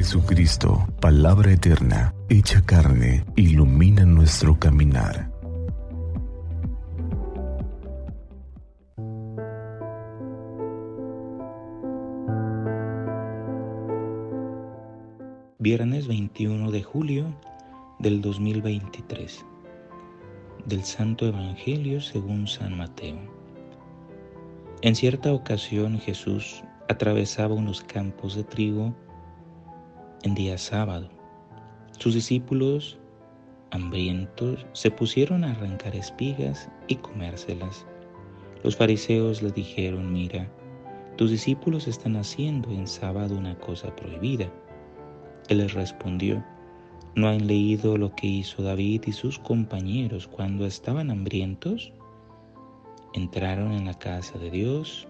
Jesucristo, palabra eterna, hecha carne, ilumina nuestro caminar. Viernes 21 de julio del 2023 del Santo Evangelio según San Mateo. En cierta ocasión Jesús atravesaba unos campos de trigo en día sábado. Sus discípulos, hambrientos, se pusieron a arrancar espigas y comérselas. Los fariseos le dijeron, mira, tus discípulos están haciendo en sábado una cosa prohibida. Él les respondió, ¿no han leído lo que hizo David y sus compañeros cuando estaban hambrientos? Entraron en la casa de Dios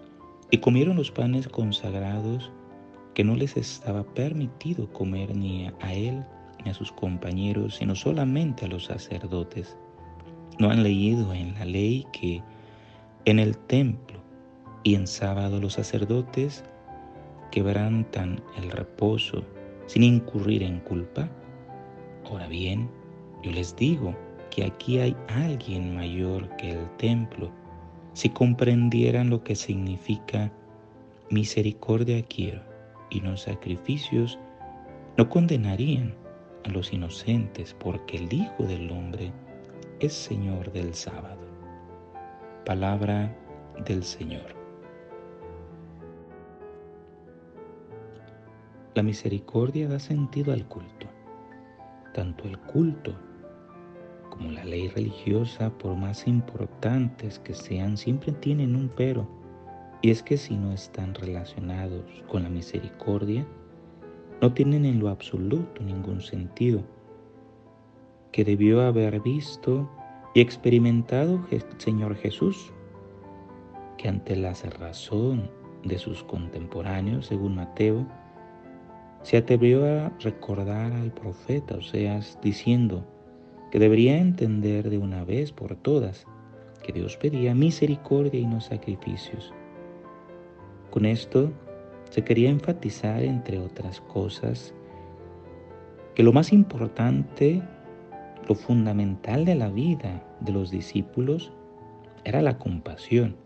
y comieron los panes consagrados que no les estaba permitido comer ni a él ni a sus compañeros, sino solamente a los sacerdotes. ¿No han leído en la ley que en el templo y en sábado los sacerdotes quebrantan el reposo sin incurrir en culpa? Ahora bien, yo les digo que aquí hay alguien mayor que el templo. Si comprendieran lo que significa misericordia quiero y no sacrificios, no condenarían a los inocentes, porque el Hijo del Hombre es Señor del sábado. Palabra del Señor. La misericordia da sentido al culto. Tanto el culto como la ley religiosa, por más importantes que sean, siempre tienen un pero y es que si no están relacionados con la misericordia, no tienen en lo absoluto ningún sentido. Que debió haber visto y experimentado el Señor Jesús, que ante la cerrazón de sus contemporáneos, según Mateo, se atrevió a recordar al profeta Oseas diciendo que debería entender de una vez por todas que Dios pedía misericordia y no sacrificios con esto se quería enfatizar, entre otras cosas, que lo más importante, lo fundamental de la vida de los discípulos era la compasión.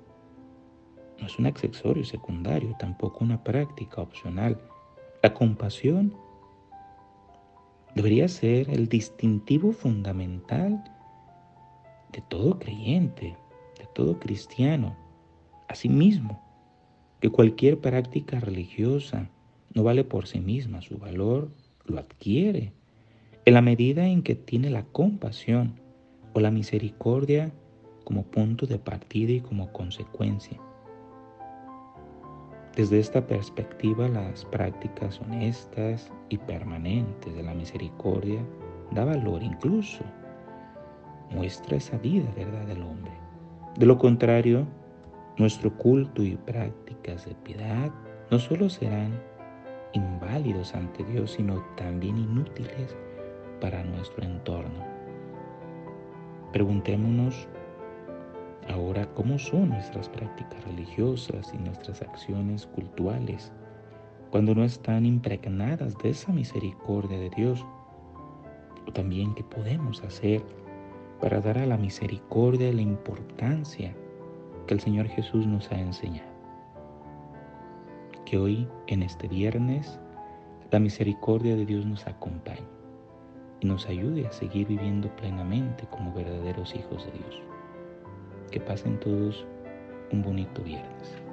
No es un accesorio secundario, tampoco una práctica opcional. La compasión debería ser el distintivo fundamental de todo creyente, de todo cristiano. Asimismo, que cualquier práctica religiosa no vale por sí misma, su valor lo adquiere en la medida en que tiene la compasión o la misericordia como punto de partida y como consecuencia. Desde esta perspectiva, las prácticas honestas y permanentes de la misericordia da valor incluso, muestra esa vida, ¿verdad?, del hombre. De lo contrario, nuestro culto y prácticas de piedad no solo serán inválidos ante Dios, sino también inútiles para nuestro entorno. Preguntémonos ahora cómo son nuestras prácticas religiosas y nuestras acciones cultuales cuando no están impregnadas de esa misericordia de Dios. O también qué podemos hacer para dar a la misericordia la importancia que el Señor Jesús nos ha enseñado. Que hoy, en este viernes, la misericordia de Dios nos acompañe y nos ayude a seguir viviendo plenamente como verdaderos hijos de Dios. Que pasen todos un bonito viernes.